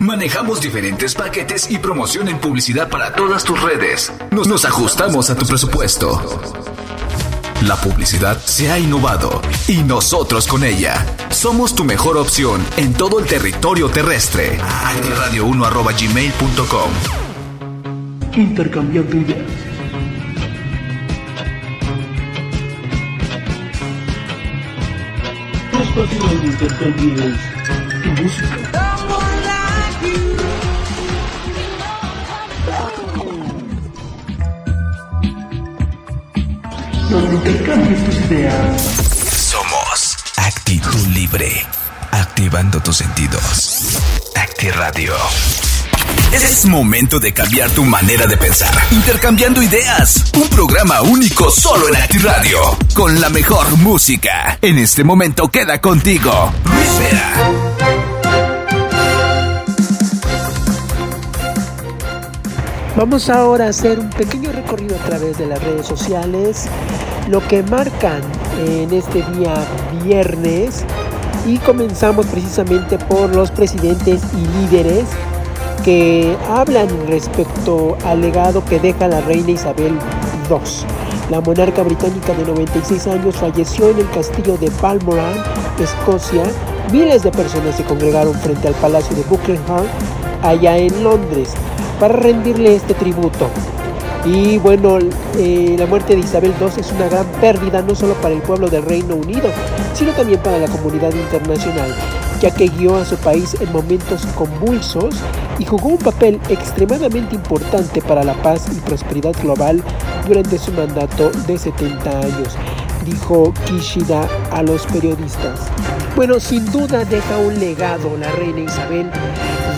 Manejamos diferentes paquetes y promoción en publicidad para todas tus redes. Nos, ajustamos a tu presupuesto. La publicidad se ha innovado y nosotros con ella. Somos tu mejor opción en todo el territorio terrestre. Radio1.gmail.com Intercambiando ideas. Tu música. Donde intercambies tus ideas. Somos Actitud Libre. Activando tus sentidos. Acti Radio. Es momento de cambiar tu manera de pensar. Intercambiando ideas. Un programa único solo en Acti Radio. Con la mejor música. En este momento queda contigo. Luis Vera. Vamos ahora a hacer un pequeño recorrido a través de las redes sociales, lo que marcan en este día viernes y comenzamos precisamente por los presidentes y líderes que hablan respecto al legado que deja la reina Isabel II. La monarca británica de 96 años falleció en el castillo de Balmoral, Escocia. Miles de personas se congregaron frente al palacio de Buckingham, allá en Londres, para rendirle este tributo. Y bueno, eh, la muerte de Isabel II es una gran pérdida no solo para el pueblo del Reino Unido, sino también para la comunidad internacional, ya que guió a su país en momentos convulsos y jugó un papel extremadamente importante para la paz y prosperidad global durante su mandato de 70 años, dijo Kishida a los periodistas. Bueno, sin duda deja un legado la reina Isabel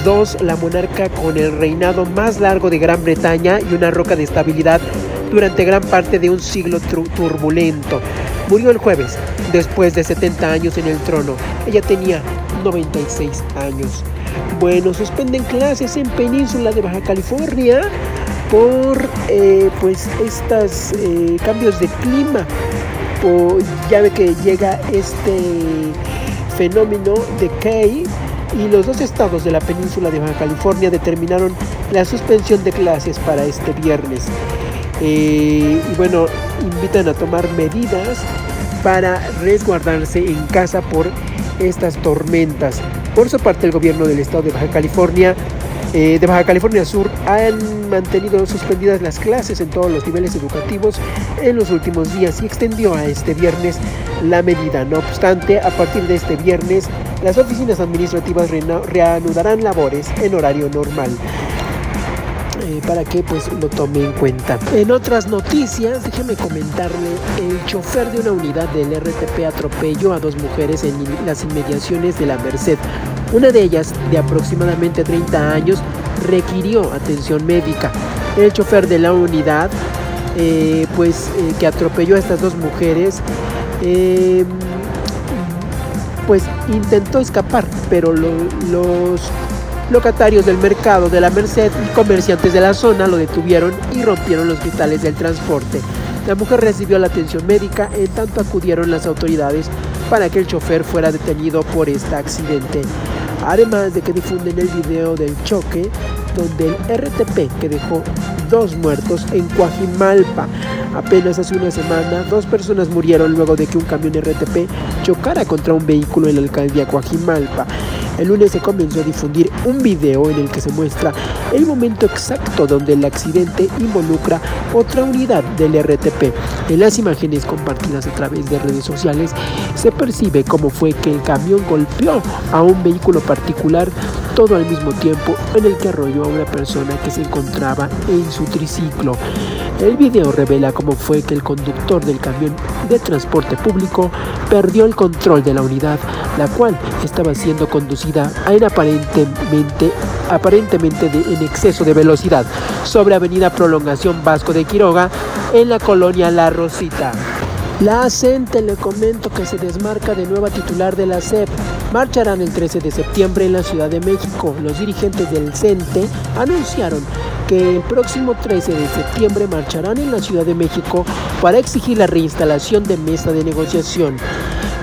II, la monarca con el reinado más largo de Gran Bretaña y una roca de estabilidad durante gran parte de un siglo turbulento. Murió el jueves, después de 70 años en el trono. Ella tenía 96 años. Bueno, suspenden clases en Península de Baja California por eh, pues estos eh, cambios de clima. Ya ve que llega este fenómeno de Kay y los dos estados de la península de Baja California determinaron la suspensión de clases para este viernes. Eh, y bueno, invitan a tomar medidas para resguardarse en casa por estas tormentas. Por su parte, el gobierno del estado de Baja California, eh, de Baja California Sur, han mantenido suspendidas las clases en todos los niveles educativos en los últimos días y extendió a este viernes la medida. No obstante, a partir de este viernes, las oficinas administrativas reanudarán labores en horario normal. Eh, para que pues lo tome en cuenta. En otras noticias, déjeme comentarle, el chofer de una unidad del RTP atropelló a dos mujeres en las inmediaciones de la Merced. Una de ellas, de aproximadamente 30 años, requirió atención médica. El chofer de la unidad, eh, pues eh, que atropelló a estas dos mujeres, pues intentó escapar, pero los Locatarios del mercado de la Merced y comerciantes de la zona lo detuvieron y rompieron los cristales del transporte. La mujer recibió la atención médica en tanto acudieron las autoridades para que el chofer fuera detenido por este accidente. Además de que difunden el video del choque donde el RTP que dejó dos muertos en Coajimalpa. Apenas hace una semana, dos personas murieron luego de que un camión RTP chocara contra un vehículo en la alcaldía Coajimalpa. El lunes se comenzó a difundir un video en el que se muestra el momento exacto donde el accidente involucra otra unidad del RTP. En las imágenes compartidas a través de redes sociales se percibe cómo fue que el camión golpeó a un vehículo particular todo al mismo tiempo en el que arrolló a una persona que se encontraba en su triciclo. El video revela cómo fue que el conductor del camión de transporte público perdió el control de la unidad, la cual estaba siendo conducida en aparentemente, aparentemente en exceso de velocidad sobre Avenida Prolongación Vasco de Quiroga en la colonia La Rosita. La CENTE le comento que se desmarca de nueva titular de la CEP. Marcharán el 13 de septiembre en la Ciudad de México. Los dirigentes del CENTE anunciaron que el próximo 13 de septiembre marcharán en la Ciudad de México para exigir la reinstalación de mesa de negociación.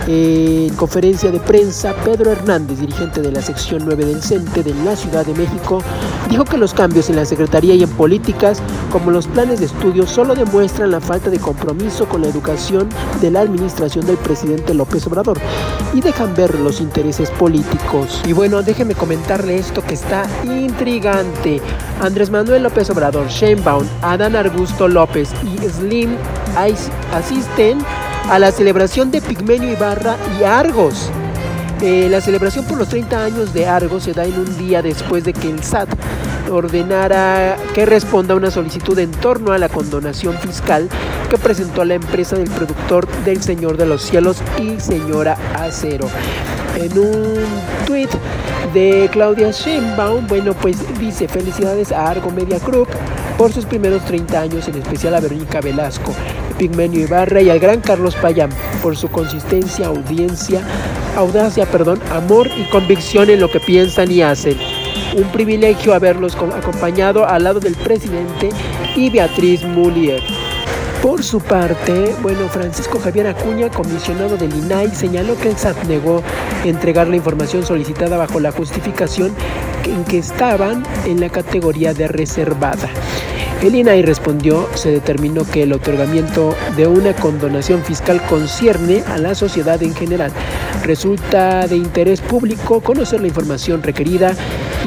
En conferencia de prensa, Pedro Hernández, dirigente de la sección 9 del CENTE de la Ciudad de México, dijo que los cambios en la Secretaría y en políticas, como los planes de estudio, solo demuestran la falta de compromiso con la educación de la administración del presidente López Obrador y dejan ver los intereses políticos. Y bueno, déjeme comentarle esto que está intrigante. Andrés Manuel López Obrador, Sheinbaum, Adán Argusto López y Slim asisten a la celebración de Pigmenio Ibarra y Argos. Eh, la celebración por los 30 años de Argos se da en un día después de que el SAT ordenara que responda a una solicitud en torno a la condonación fiscal que presentó la empresa del productor del Señor de los Cielos y Señora Acero. En un tweet de Claudia Sheinbaum, bueno, pues dice felicidades a Argo Media Group por sus primeros 30 años, en especial a Verónica Velasco, Pigmenio Ibarra y al gran Carlos Payam por su consistencia, audiencia, audacia, perdón, amor y convicción en lo que piensan y hacen. Un privilegio haberlos acompañado al lado del presidente y Beatriz Mulier. Por su parte, bueno, Francisco Javier Acuña, comisionado del INAI, señaló que el SAT negó entregar la información solicitada bajo la justificación en que estaban en la categoría de reservada. El INAI respondió, se determinó que el otorgamiento de una condonación fiscal concierne a la sociedad en general. Resulta de interés público conocer la información requerida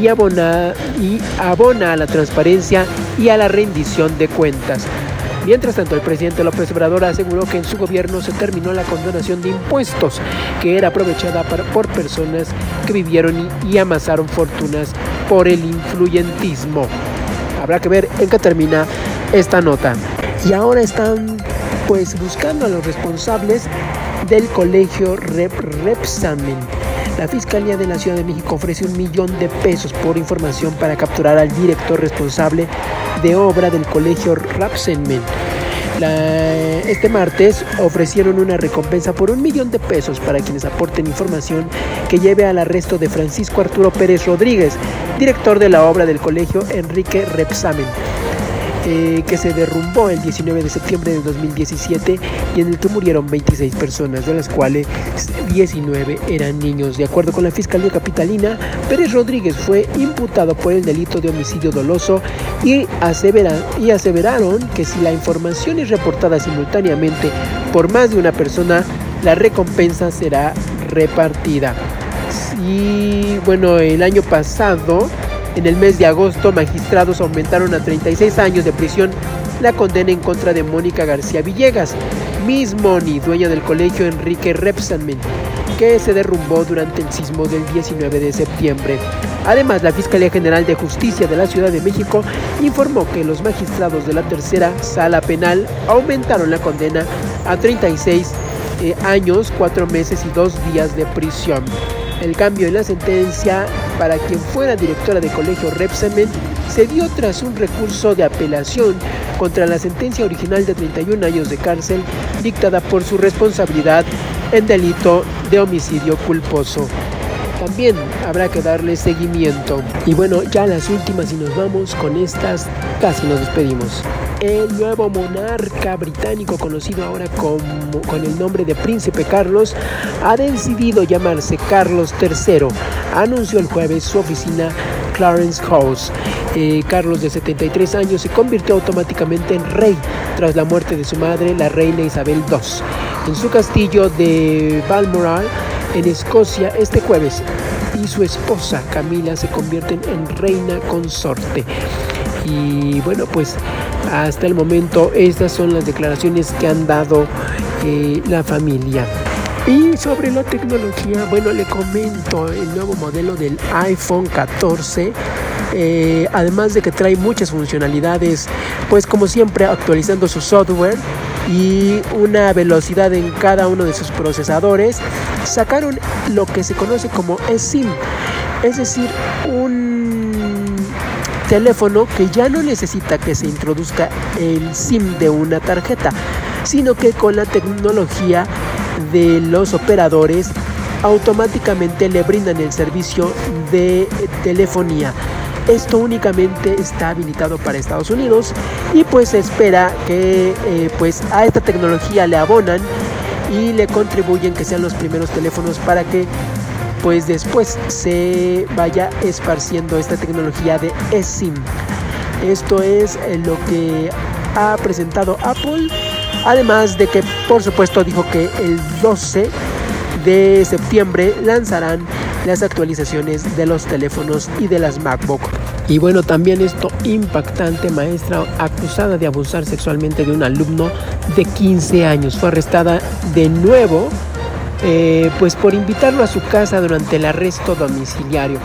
y abona, y abona a la transparencia y a la rendición de cuentas. Mientras tanto, el presidente López Obrador aseguró que en su gobierno se terminó la condonación de impuestos, que era aprovechada por personas que vivieron y amasaron fortunas por el influyentismo. Habrá que ver en qué termina esta nota. Y ahora están pues buscando a los responsables del colegio Rep Repsamen. La Fiscalía de la Ciudad de México ofrece un millón de pesos por información para capturar al director responsable de obra del colegio Este martes ofrecieron una recompensa por un millón de pesos para quienes aporten información que lleve al arresto de Francisco Arturo Pérez Rodríguez, director de la obra del colegio Enrique Repsamen. Eh, que se derrumbó el 19 de septiembre de 2017 y en el que murieron 26 personas, de las cuales 19 eran niños. De acuerdo con la Fiscalía Capitalina, Pérez Rodríguez fue imputado por el delito de homicidio doloso y, y aseveraron que si la información es reportada simultáneamente por más de una persona, la recompensa será repartida. Y bueno, el año pasado en el mes de agosto, magistrados aumentaron a 36 años de prisión la condena en contra de Mónica García Villegas, Miss Moni, dueña del colegio Enrique Repsamen, que se derrumbó durante el sismo del 19 de septiembre. Además, la Fiscalía General de Justicia de la Ciudad de México informó que los magistrados de la tercera sala penal aumentaron la condena a 36 eh, años, 4 meses y 2 días de prisión. El cambio en la sentencia para quien fuera directora de colegio Repsamen se dio tras un recurso de apelación contra la sentencia original de 31 años de cárcel dictada por su responsabilidad en delito de homicidio culposo. También habrá que darle seguimiento. Y bueno, ya las últimas y nos vamos con estas, casi nos despedimos. El nuevo monarca británico, conocido ahora como, con el nombre de Príncipe Carlos, ha decidido llamarse Carlos III. Anunció el jueves su oficina Clarence House. Eh, Carlos, de 73 años, se convirtió automáticamente en rey tras la muerte de su madre, la reina Isabel II, en su castillo de Balmoral, en Escocia, este jueves. Y su esposa Camila se convierten en reina consorte. Y bueno, pues hasta el momento estas son las declaraciones que han dado eh, la familia. Y sobre la tecnología, bueno, le comento el nuevo modelo del iPhone 14. Eh, además de que trae muchas funcionalidades, pues como siempre actualizando su software y una velocidad en cada uno de sus procesadores, sacaron lo que se conoce como eSIM, es decir, un teléfono que ya no necesita que se introduzca el SIM de una tarjeta, sino que con la tecnología de los operadores automáticamente le brindan el servicio de telefonía. Esto únicamente está habilitado para Estados Unidos y pues se espera que eh, pues a esta tecnología le abonan y le contribuyen que sean los primeros teléfonos para que pues después se vaya esparciendo esta tecnología de eSIM. Esto es eh, lo que ha presentado Apple, además de que por supuesto dijo que el 12 de septiembre lanzarán las actualizaciones de los teléfonos y de las MacBook. Y bueno, también esto impactante, maestra acusada de abusar sexualmente de un alumno de 15 años. Fue arrestada de nuevo eh, pues por invitarlo a su casa durante el arresto domiciliario.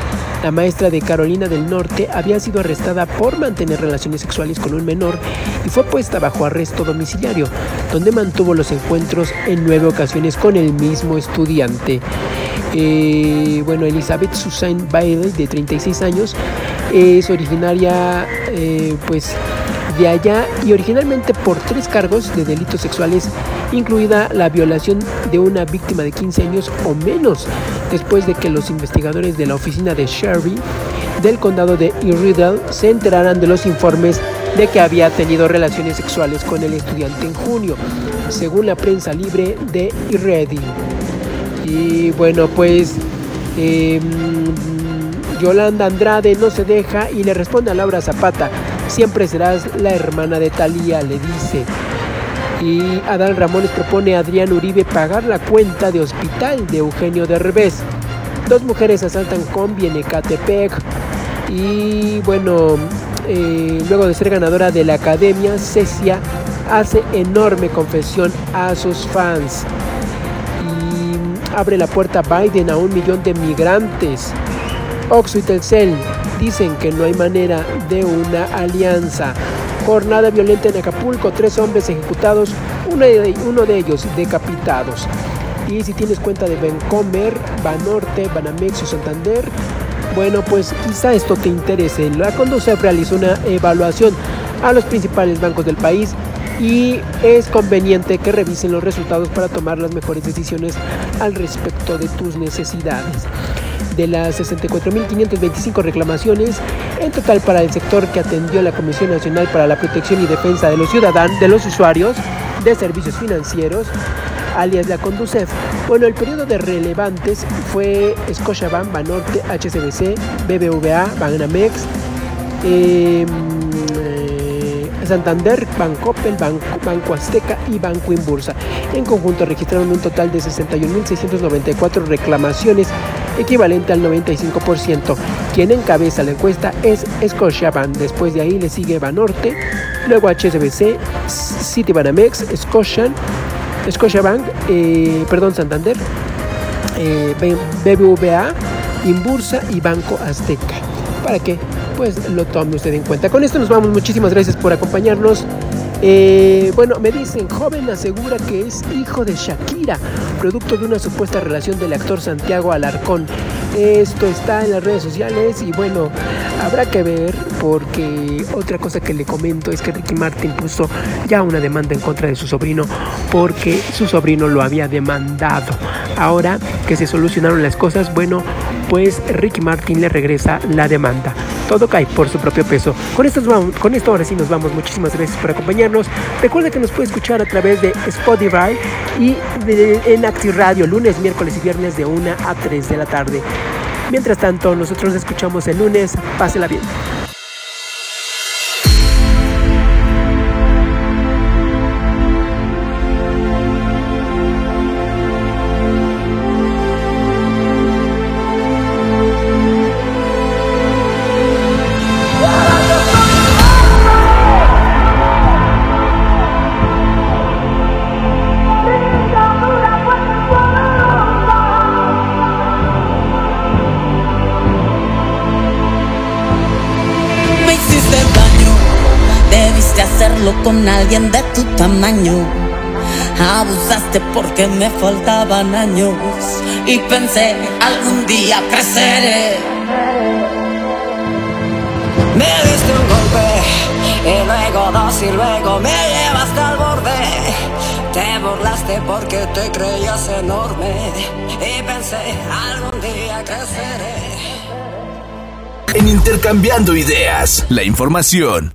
La maestra de Carolina del Norte había sido arrestada por mantener relaciones sexuales con un menor y fue puesta bajo arresto domiciliario, donde mantuvo los encuentros en nueve ocasiones con el mismo estudiante. Eh, bueno, Elizabeth Susan Bailey, de 36 años, es originaria, eh, pues, de allá y originalmente por tres cargos de delitos sexuales, incluida la violación de una víctima de 15 años o menos, después de que los investigadores de la oficina de Sherry del condado de Irridale se enteraran de los informes de que había tenido relaciones sexuales con el estudiante en junio, según la prensa libre de Irready. Y bueno, pues em, Yolanda Andrade no se deja y le responde a Laura Zapata, siempre serás la hermana de Talía, le dice. Y Adán Ramones propone a Adrián Uribe pagar la cuenta de hospital de Eugenio de Revés. Dos mujeres asaltan combi en Ecatepec. Y bueno, eh, luego de ser ganadora de la academia, Cecia hace enorme confesión a sus fans. Y abre la puerta Biden a un millón de migrantes. Oxo y Telcel dicen que no hay manera de una alianza. Jornada violenta en Acapulco, tres hombres ejecutados, uno de, ellos decapitados. Y si tienes cuenta de Bencomer, Banorte, Banamex o Santander, bueno, pues quizá esto te interese. La Conducef realizó una evaluación a los principales bancos del país y es conveniente que revisen los resultados para tomar las mejores decisiones al respecto de tus necesidades de las 64.525 reclamaciones en total para el sector que atendió la Comisión Nacional para la Protección y Defensa de los Ciudadanos, de los usuarios de servicios financieros, alias la Conducef. Bueno, el periodo de relevantes fue Scotiabank, Banorte, HSBC, BBVA, Banamex, eh, Santander, Bancoppel, Banco, Banco Azteca y Banco Inbursa. En conjunto registraron un total de 61.694 reclamaciones, equivalente al 95%. Quien encabeza la encuesta es Scotiabank. Después de ahí le sigue Banorte, luego HSBC, Citibanamex, Scotian, Scotiabank, eh, perdón, Santander, eh, BBVA, Inbursa y Banco Azteca. Para que pues lo tome usted en cuenta. Con esto nos vamos. Muchísimas gracias por acompañarnos. Eh, bueno, me dicen, joven asegura que es hijo de Shakira, producto de una supuesta relación del actor Santiago Alarcón. Esto está en las redes sociales y bueno, habrá que ver porque otra cosa que le comento es que Ricky Martin puso ya una demanda en contra de su sobrino porque su sobrino lo había demandado. Ahora que se solucionaron las cosas, bueno, pues Ricky Martin le regresa la demanda. Todo cae por su propio peso. Con esto, vamos, con esto ahora sí nos vamos. Muchísimas gracias por acompañarnos. Recuerda que nos puede escuchar a través de Spotify y en Acti Radio lunes, miércoles y viernes de 1 a 3 de la tarde. Mientras tanto, nosotros escuchamos el lunes. Pásela bien. Con alguien de tu tamaño. Abusaste porque me faltaban años y pensé algún día creceré. Me diste un golpe y luego dos y luego me llevaste al borde. Te burlaste porque te creías enorme y pensé algún día creceré. En Intercambiando Ideas, la información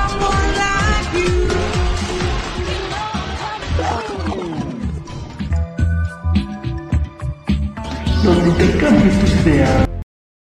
Donde intercambies tus ideas.